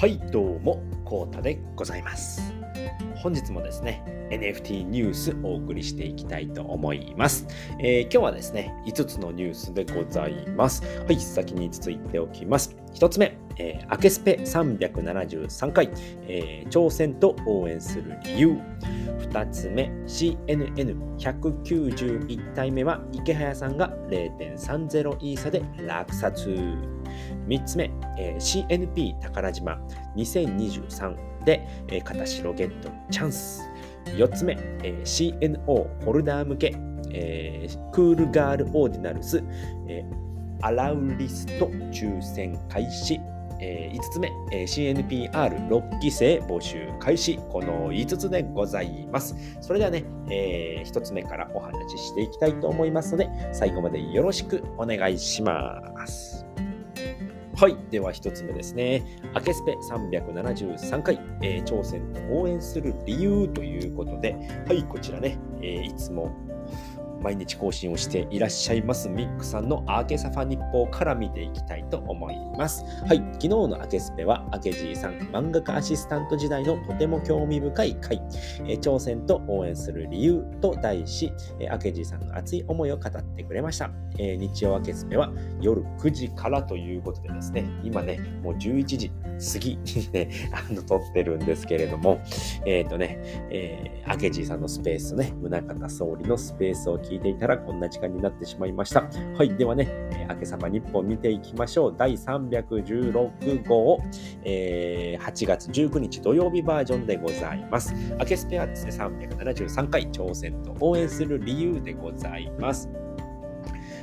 はいどうもコータでございます本日もですね NFT ニュースお送りしていきたいと思います、えー、今日はですね5つのニュースでございますはい先に5つ言っておきます1つ目えー、アケスペ373回、えー、挑戦と応援する理由。2つ目、CNN191 体目は池早さんが0.30イーサで落札。3つ目、えー、CNP 宝島2023で、えー、片白ゲットチャンス。4つ目、えー、CNO ホルダー向け、えー、クールガールオーディナルス、えー、アラウリスト抽選開始。えー、5つ目、えー、CNPR6 期生募集開始。この5つでございます。それではね、えー、1つ目からお話ししていきたいと思いますので、最後までよろしくお願いします。はい。では1つ目ですね。アケスペ373回、えー、挑戦と応援する理由ということで、はい、こちらね、えー、いつも毎日更新をしていらっしゃいますミックさんのアーケサファ日報から見ていきたいと思います。はい、昨日のアケスペは、アケジーさん、漫画家アシスタント時代のとても興味深い回、え挑戦と応援する理由と題し、えアケジーさんの熱い思いを語ってくれました。え日曜アケスペは夜9時からということでですね、今ね、もう11時過ぎにね、あの、撮ってるんですけれども、えっ、ー、とね、えー、アケジーさんのスペースね、宗像総理のスペースを聞聞いていたらこんな時間になってしまいました。はい。ではね、えー、明けさま日本見ていきましょう。第316号、えー、8月19日土曜日バージョンでございます。明けスペアですね、373回挑戦と応援する理由でございます。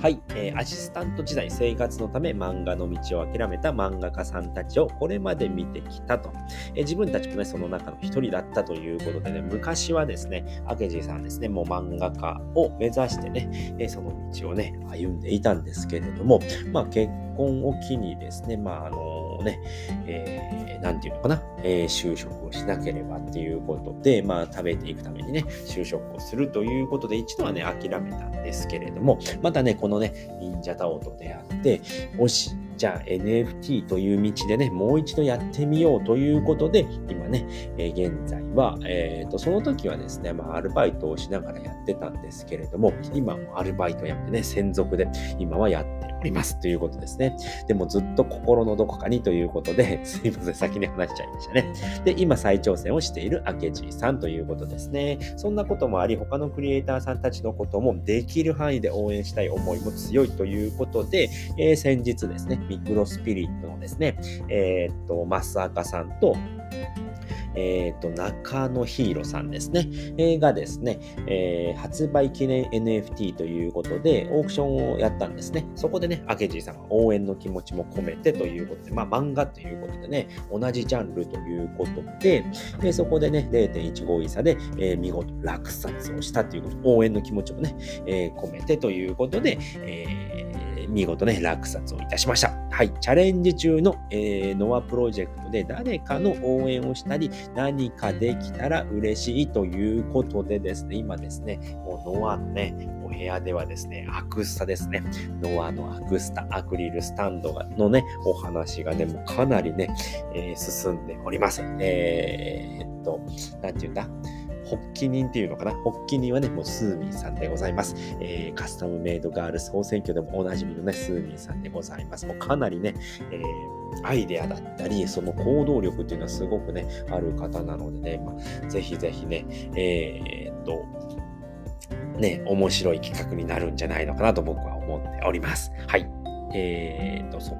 はい、えー、アシスタント時代、生活のため漫画の道を諦めた漫画家さんたちをこれまで見てきたと。えー、自分たちもね、その中の一人だったということでね、昔はですね、明治さんですね、もう漫画家を目指してね、えー、その道をね、歩んでいたんですけれども、まあ結婚を機にですね、まああのね、えー、なんていうのかな、えー、就職をしなければっていうことで、まあ食べていくためにね、就職をするということで、一度はね、諦めたんですけれども、またね、このね、忍者タオと出会って、もし、じゃあ NFT という道でね、もう一度やってみようということで、今ね、えー、現在は、えっ、ー、と、その時はですね、まあ、アルバイトをしながらやってたんですけれども、今もアルバイトやってね、専属で今はやっておりますということですね。でもずっと心のどこかにということで、すいません、先に話しちゃいましたね。で、今再挑戦をしている明治さんということですね。そんなこともあり、他のクリエイターさんたちのこともできる範囲で応援したい思いも強いということで、えー、先日ですね、ミクロスピリットのですね、えー、っと、マスアカさんと、え、ー、と、中野ヒーローさんですね、えー、がですね、えー、発売記念 NFT ということで、オークションをやったんですね。そこでね、明治さんは応援の気持ちも込めてということで、まあ、漫画ということでね、同じジャンルということで、でそこでね、0.15位差で、え、見事落札をしたということ、応援の気持ちもね、え、込めてということで、えー見事ね、落札をいたしました。はい、チャレンジ中の、えー、ノアプロジェクトで誰かの応援をしたり、何かできたら嬉しいということでですね、今ですね、もうノアのね、お部屋ではですね、アクスタですね、ノアのアクスタ、アクリルスタンドのね、お話がね、もうかなりね、えー、進んでおります。えー、っと、なんて言うんだ？発起人っていうのかな？発起人はね、もうスーミンさんでございます。えー、カスタムメイドガール総選挙でもおなじみのね、スーミンさんでございます。もうかなりね、えー、アイデアだったり、その行動力っていうのはすごくね、ある方なのでね、まあ、ぜひぜひね、えー、っと、ね、面白い企画になるんじゃないのかなと僕は思っております。はい。えー、っと、そ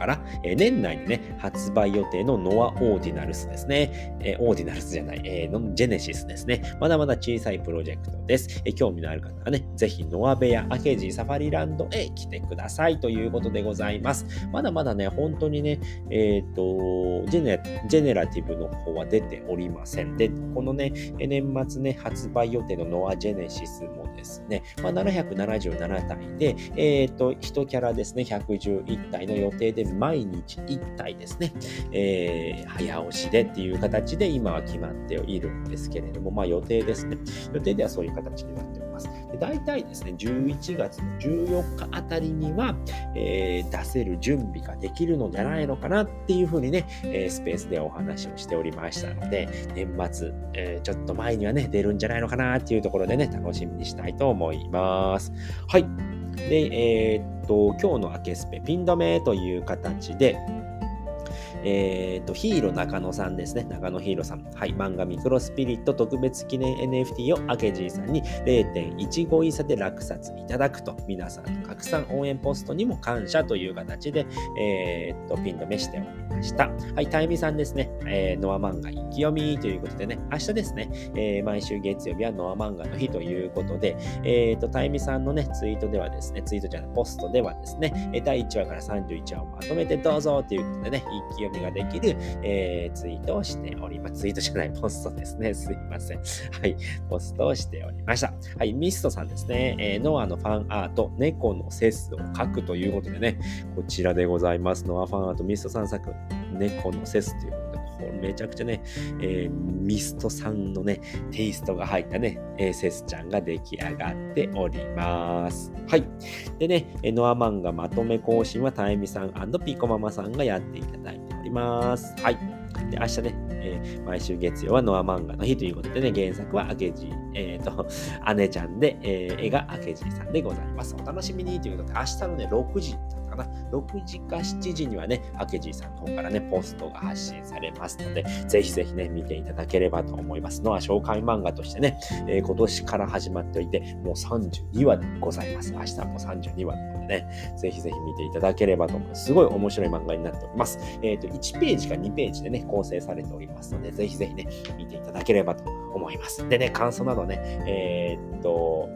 から、え、年内にね、発売予定のノアオーディナルスですね。え、オーディナルスじゃない、えー、ジェネシスですね。まだまだ小さいプロジェクトです。え、興味のある方はね、ぜひノアベアアケジサファリランドへ来てくださいということでございます。まだまだね、本当にね、えっ、ー、とジェネ、ジェネラティブの方は出ておりません。で、このね、年末ね、発売予定のノアジェネシスもですね、まあ、777体で、えっ、ー、と、1キャラですね、111体の予定で毎日1体ですね、えー、早押しでっていう形で今は決まっているんですけれども、まあ予定ですね。予定ではそういう形になっております。で大体ですね、11月の14日あたりには、えー、出せる準備ができるのじゃないのかなっていうふうにね、えー、スペースでお話をしておりましたので、年末、えー、ちょっと前にはね、出るんじゃないのかなっていうところでね、楽しみにしたいと思います。はい。で、えー、っと、今日のアケスペ、ピン止めという形で、えっ、ー、と、ヒーロー中野さんですね。中野ヒーローさん。はい。漫画ミクロスピリット特別記念 NFT をアケジーさんに0.15イーサで落札いただくと、皆さんの拡散応援ポストにも感謝という形で、えっ、と、ピン止めしておりました。はい。タイミさんですね。えー、ノア漫画一気読みということでね、明日ですね、えー、毎週月曜日はノア漫画の日ということで、えっ、ー、と、タイミさんのね、ツイートではですね、ツイートじゃない、ポストではですね、第1話から31話をまとめてどうぞということでね、一気読みができる、えー、ツイートをしております。ツイートじゃない、ポストですね。すいません。はい。ポストをしておりました。はい。ミストさんですね。えー、ノアのファンアート、猫のセスを書くということでね、こちらでございます。ノアファンアート、ミストさん作、猫のセスということで、これめちゃくちゃね、えー、ミストさんのね、テイストが入ったね、えー、セスちゃんが出来上がっております。はい。でね、ノア漫画まとめ更新はタイミさんピコママさんがやっていただいております。はい。で、明日ね、えー、毎週月曜はノア漫画の日ということでね、原作は明治、えっ、ー、と、姉ちゃんで、えー、絵が明治さんでございます。お楽しみにということで、明日のね、6時かな、6時か7時にはね、明治さんの方からね、ポストが発信されますので、ぜひぜひね、見ていただければと思います。ノア紹介漫画としてね、えー、今年から始まっておいて、もう32話でございます。明日も32話なでね、ぜひぜひ見ていただければと思います。すごい面白い漫画になっております。えっ、ー、と、1ページか2ページでね、構成されておりますので、ぜひぜひね、見ていただければと思います。でね、感想などね、えー、っと、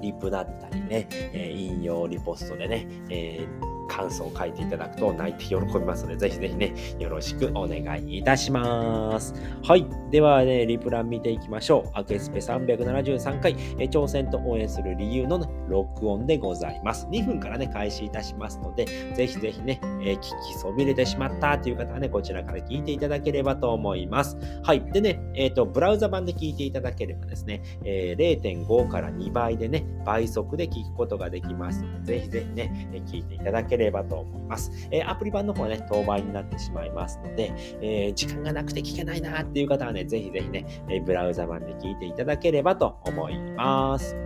リプだったりね、え、引用リポストでね、えー感想を書いていただくと泣いて喜びますので、ぜひぜひね、よろしくお願いいたします。はい。ではね、リプラン見ていきましょう。アケスペ373回、え挑戦と応援する理由の、ね、録音でございます。2分からね、開始いたしますので、ぜひぜひね、え、聞きそびれてしまったという方はね、こちらから聞いていただければと思います。はい。でね、えっ、ー、と、ブラウザ版で聞いていただければですね、えー、0.5から2倍でね、倍速で聞くことができますので、ぜひぜひね、聞いていただければればと思います。えー、アプリ版の方はね、当倍になってしまいますので、えー、時間がなくて聞けないなっていう方はね、ぜひぜひね、えブラウザ版で聞いていただければと思います。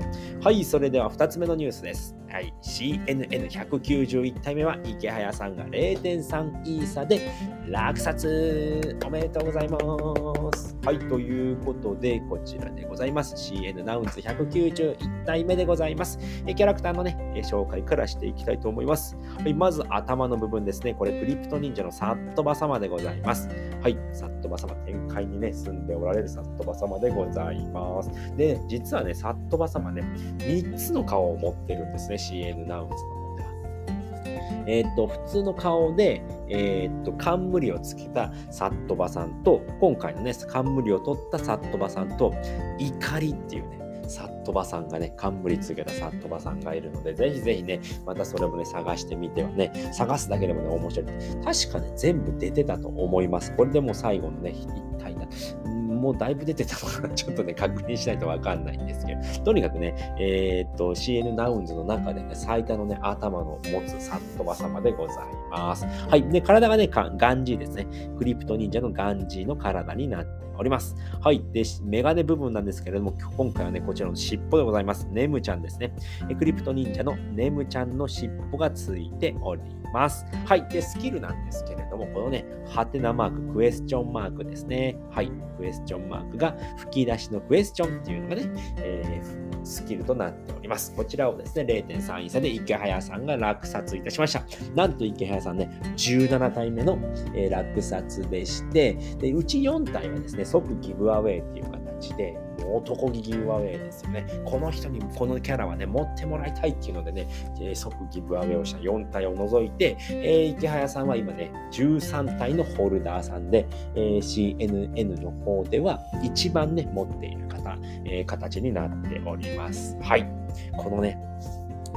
はい、それでは2つ目のニュースです。はい、CNN191 体目は池早さんが0.3イーサで落札おめでとうございます。はい、ということで、こちらでございます。CN ナウンズ191体目でございます。キャラクターのね、紹介からしていきたいと思います。はい、まず頭の部分ですね。これ、クリプト忍者のサットバ様でございます。はい、サットバ様、展開にね、住んでおられるサットバ様でございます。で、実はね、サットバ様ね、3つの顔を持ってるんですね。CN ナウンズの方では。えー、っと、普通の顔で、えー、っと、冠をつけたサットバさんと、今回のね、冠を取ったサットバさんと、怒りっていうね、サットバさんがね、冠つけたサットバさんがいるので、ぜひぜひね、またそれもね、探してみてはね、探すだけでもね、面白い。確かね、全部出てたと思います。これでもう最後のね、一体な。もうだいぶ出てたのかな ちょっとね、確認しないとわかんないんですけど、とにかくね、えー、っと、CN ナウンズの中でね、最多のね、頭の持つサットバ様でございます。はい。で、体がね、ガンジーですね。クリプト忍者のガンジーの体になっております。はい。で、メガネ部分なんですけれども、今回はね、こちらの尻尾でございます。ネムちゃんですね。クリプト忍者のネムちゃんの尻尾がついております。はい。で、スキルなんですけれども、このね、ハテナマーク、クエスチョンマークですね。はい。クエスチョンマークが吹き出しのクエスチョンっていうのがね、えー、スキルとなっております。こちらをですね、0.3位差で池早さんが落札いたしました。なんと池早さんね、17体目の、え、落札でして、で、うち4体はですね、即ギブアウェイっていう形で、もう男気ギブアウェイですよね。この人にこのキャラはね、持ってもらいたいっていうのでね、え、即ギブアウェイをした4体を除いて、え、池早さんは今ね、13体のホルダーさんで、え、CNN の方では一番ね、持っている方、え、形になっております。はい。このね、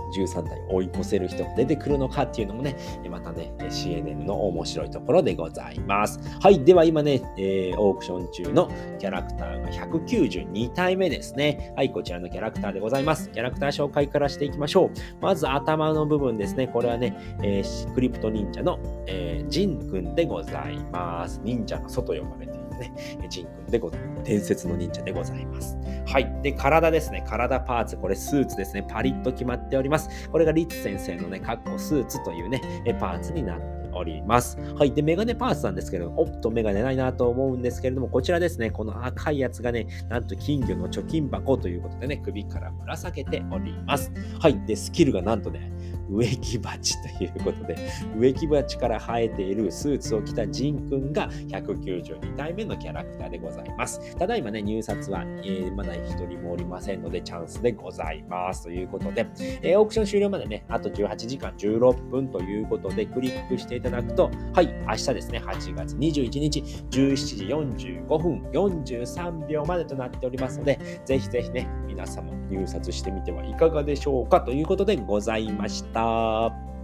13代追い越せる人が出てくるのかっていうのもね、またね、CNN の面白いところでございます。はい。では今ね、えー、オークション中のキャラクターが192体目ですね。はい。こちらのキャラクターでございます。キャラクター紹介からしていきましょう。まず頭の部分ですね。これはね、えー、クリプト忍者の、えー、ジンくんでございます。忍者の外呼ばれてね、ジンくんでございます。伝説の忍者でございます。はい。で、体ですね。体パーツ。これスーツですね。パリッと決まっております。これがリッツ先生のね、カッコスーツというね、パーツになっております。はい。で、メガネパーツなんですけども、おっと、メガネないなと思うんですけれども、こちらですね、この赤いやつがね、なんと金魚の貯金箱ということでね、首からぶら下げております。はい。で、スキルがなんとね、植木鉢ということで、植木鉢から生えているスーツを着たジンくんが192体目のキャラクターでございます。ただいまね、入札は、えー、まだ一人もおりませんので、チャンスでございます。ということで、えー、オークション終了までね、あと18時間16分ということで、クリックしていただくと、はい、明日ですね、8月21日、17時45分43秒までとなっておりますので、ぜひぜひね、皆様入札してみてはいかがでしょうかということでございました。。あた。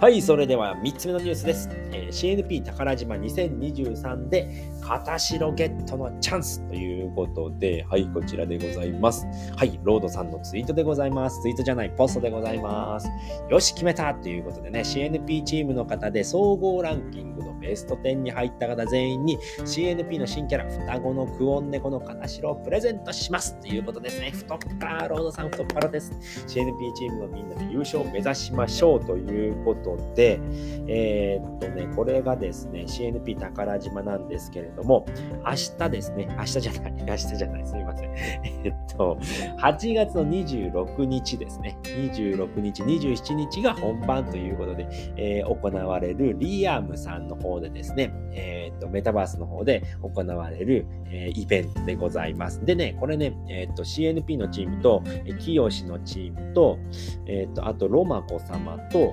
はい、それでは3つ目のニュースです。えー、CNP 宝島2023で、片白ゲットのチャンスということで、はい、こちらでございます。はい、ロードさんのツイートでございます。ツイートじゃない、ポストでございます。よし、決めたということでね、CNP チームの方で総合ランキングのベスト10に入った方全員に CNP の新キャラ、双子のクオンネコの片白をプレゼントしますということですね。太っ腹、ロードさん太っ腹です。CNP チームのみんなで優勝を目指しましょうということで、えー、っとね、これがですね、CNP 宝島なんですけれども、明日ですね、明日じゃない、明日じゃない、すみません。えっと、8月の26日ですね、26日、27日が本番ということで、えー、行われるリアムさんの方でですね、えー、っと、メタバースの方で行われる、え、イベントでございます。でね、これね、えっと、CNP のチームと、キヨシのチームと、えっと、あと、ロマコ様と、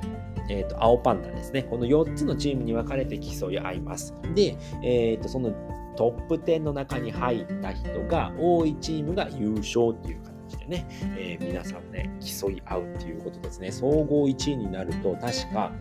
えーと、青パンダですね。この4つのチームに分かれて競い合います。で、えーと、そのトップ10の中に入った人が多いチームが優勝っていう形ね、えー、皆さんね、競い合うっていうことですね。総合1位になると、確か、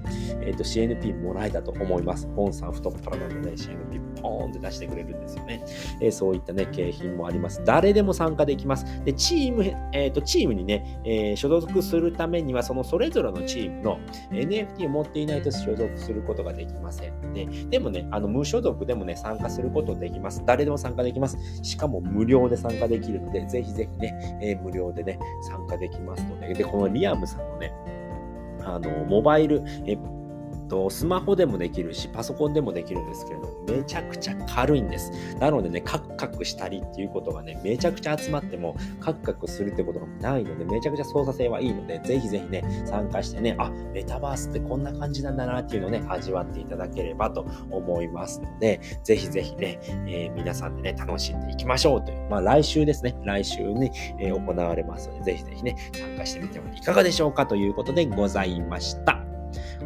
えーと、CNP もらえたと思います。ポンさん太っ腹なので、CNP ポーンって出してくれるんですよね。えー、そういったね、景品もあります。誰でも参加できます。で、チーム、えっ、ー、と、チームにね、えー、所属するためには、そのそれぞれのチームの NFT を持っていないと所属することができませんので、でもね、あの、無所属でもね、参加することできます。誰でも参加できます。しかも無料で参加できるので、ぜひぜひね、えー、無料料でね、参加できますので、で、このリアムさんのね、あの、モバイル、えと、スマホでもできるし、パソコンでもできるんですけれども、めちゃくちゃ軽いんです。なのでね、カクカクしたりっていうことがね、めちゃくちゃ集まっても、カクカクするってことがないので、めちゃくちゃ操作性はいいので、ぜひぜひね、参加してね、あ、メタバースってこんな感じなんだなっていうのをね、味わっていただければと思いますので、ぜひぜひね、えー、皆さんでね、楽しんでいきましょうという、まあ来週ですね、来週に、えー、行われますので、ぜひぜひね、参加してみてはいかがでしょうかということでございました。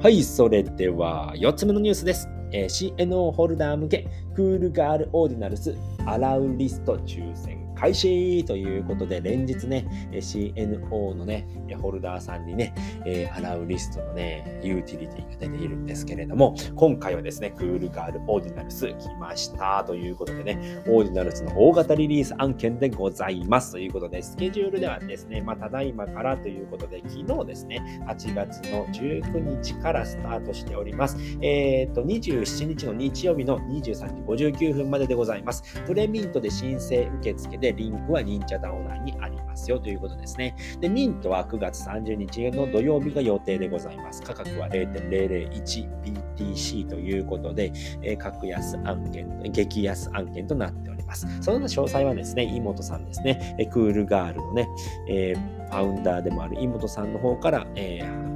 はい、それでは4つ目のニュースです。えー、CNO ホルダー向けクールガールオーディナルスアラウリスト抽選開始ということで、連日ね、CNO のね、ホルダーさんにね、えー、洗うリストのね、ユーティリティが出ているんですけれども、今回はですね、クールガールオーディナルス来ましたということでね、オーディナルスの大型リリース案件でございますということで、スケジュールではですね、まあ、ただいまからということで、昨日ですね、8月の19日からスタートしております。えっ、と、27日の日曜日の23時59分まででございます。プレミントで申請受付でリンクは忍者ダウナーにありますよということですね。で、ミントは9月30日の土曜日が予定でございます。価格は 0.001BTC ということで、えー、格安案件、激安案件となっております。その詳細はですね、妹さんですね、えクールガールのね、えー、ファウンダーでもある妹さんの方から、えー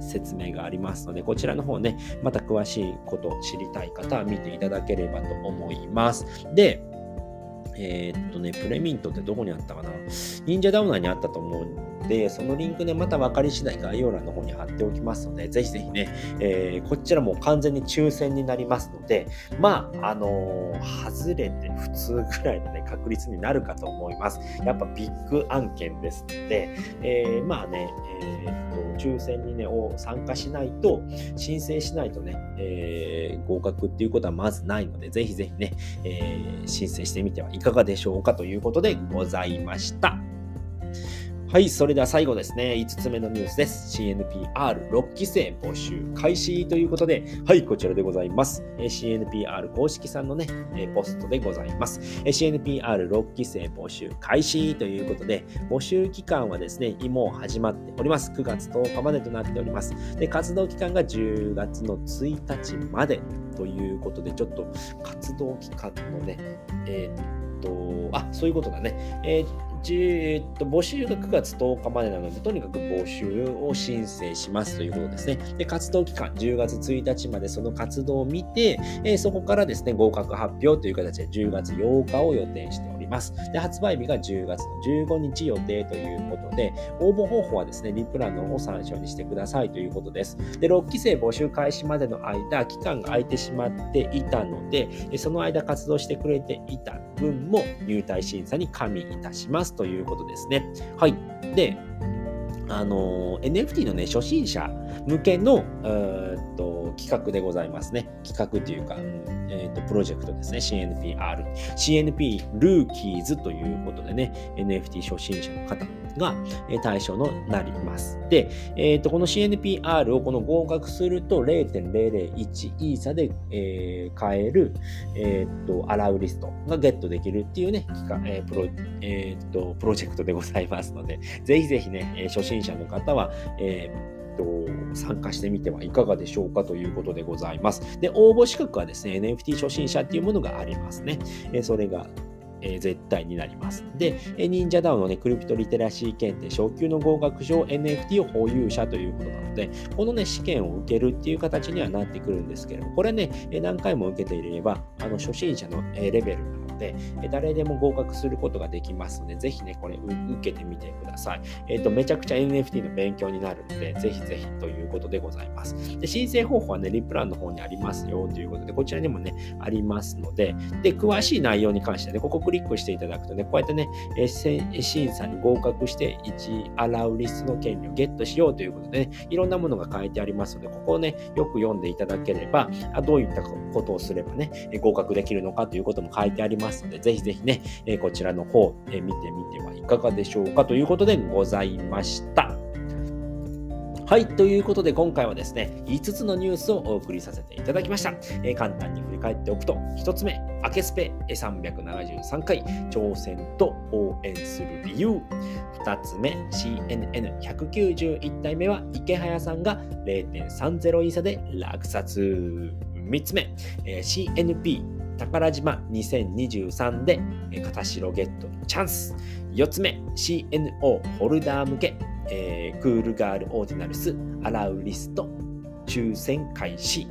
説明がありますので、こちらの方ね、また詳しいことを知りたい方は見ていただければと思います。で、えー、っとね、プレミントってどこにあったかな？忍者ダウナーにあったと思うで、そのリンクね、また分かり次第概要欄の方に貼っておきますので、ぜひぜひね、えー、こちらも完全に抽選になりますので、まあ、あのー、外れて普通ぐらいのね、確率になるかと思います。やっぱビッグ案件ですので、えー、まあね、えー、と、抽選にね、を参加しないと、申請しないとね、えー、合格っていうことはまずないので、ぜひぜひね、えー、申請してみてはいかがでしょうかということでございました。はい、それでは最後ですね、5つ目のニュースです。CNPR6 期生募集開始ということで、はい、こちらでございます。CNPR 公式さんのね、ポストでございます。CNPR6 期生募集開始ということで、募集期間はですね、もう始まっております。9月10日までとなっております。で、活動期間が10月の1日までということで、ちょっと活動期間のね、えー、っと、あ、そういうことだね。えーえっと、募集が9月10日までなので、とにかく募集を申請しますということですね。で、活動期間、10月1日までその活動を見て、えー、そこからですね、合格発表という形で10月8日を予定しております。ます。で、発売日が10月の15日予定ということで、応募方法はですね、リプランの方を参照にしてくださいということです。で、6期生募集開始までの間、期間が空いてしまっていたので、その間活動してくれていた分も入隊審査に加味いたしますということですね。はい。で、あの NFT のね、初心者向けの、えー、っと企画でございますね。企画というか、えー、っとプロジェクトですね。CNPR。CNP ルーキーズということでね、NFT 初心者の方が対象になります。で、えー、っとこの CNPR をこの合格すると0.001イーサで、えー、買える、えー、っとアラウリストがゲットできるっていうね、えープロえー、っとプロジェクトでございますので、ぜひぜひね、初心者の方は、えーと、参加してみてはいかがでしょうかということでございます。で、応募資格はですね、NFT 初心者っていうものがありますね。えそれがえ、絶対になります。で、忍者ダウンのね、クリプトリテラシー検定、昇級の合格証 NFT を保有者ということなので、このね、試験を受けるっていう形にはなってくるんですけれども、これね、何回も受けていれば、あの初心者のレベルで、誰でも合格することができますので、ぜひね、これ受けてみてください。えっ、ー、と、めちゃくちゃ NFT の勉強になるので、ぜひぜひということでございます。で、申請方法はね、リプランの方にありますよということで、こちらにもね、ありますので、で、詳しい内容に関してはね、ここクリックしていただくとね、こうやってね、審査に合格して1アラウリスの権利をゲットしようということでね、いろんなものが書いてありますので、ここをね、よく読んでいただければ、どういったことをすればね、合格できるのかということも書いてありますますので、ぜひぜひねえ、こちらの方え、見てみてはいかがでしょうかということでございました。はい、ということで今回はですね、5つのニュースをお送りさせていただきました。えー、簡単に振り返っておくと、1つ目、明けスペ373回、挑戦と応援する理由。2つ目、CNN191 体目は池早さんが0.30イーサで落札。3つ目、えー、CNP 宝島2023で片白ゲットチャンス。4つ目、CNO ホルダー向けえー、クールガールオーディナルスアラウリスト抽選開始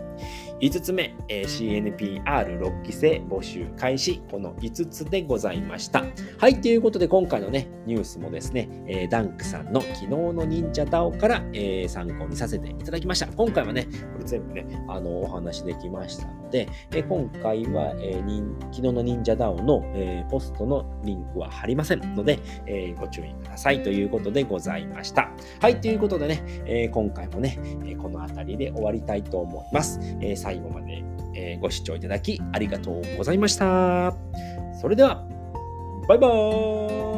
5つ目、えー、CNPR6 期生募集開始。この5つでございました。はい、ということで今回のね、ニュースもですね、えー、ダンクさんの昨日の忍者ダオから、えー、参考にさせていただきました。今回はね、これ全部ね、あの、お話できましたので、えー、今回は、えー、昨日の忍者ダオの、えー、ポストのリンクは貼りませんので、えー、ご注意くださいということでございました。はい、ということでね、えー、今回もね、えー、この辺りで終わりたいと思います。えー最後まで、えご視聴いただきありがとうございました。それでは、バイバーイ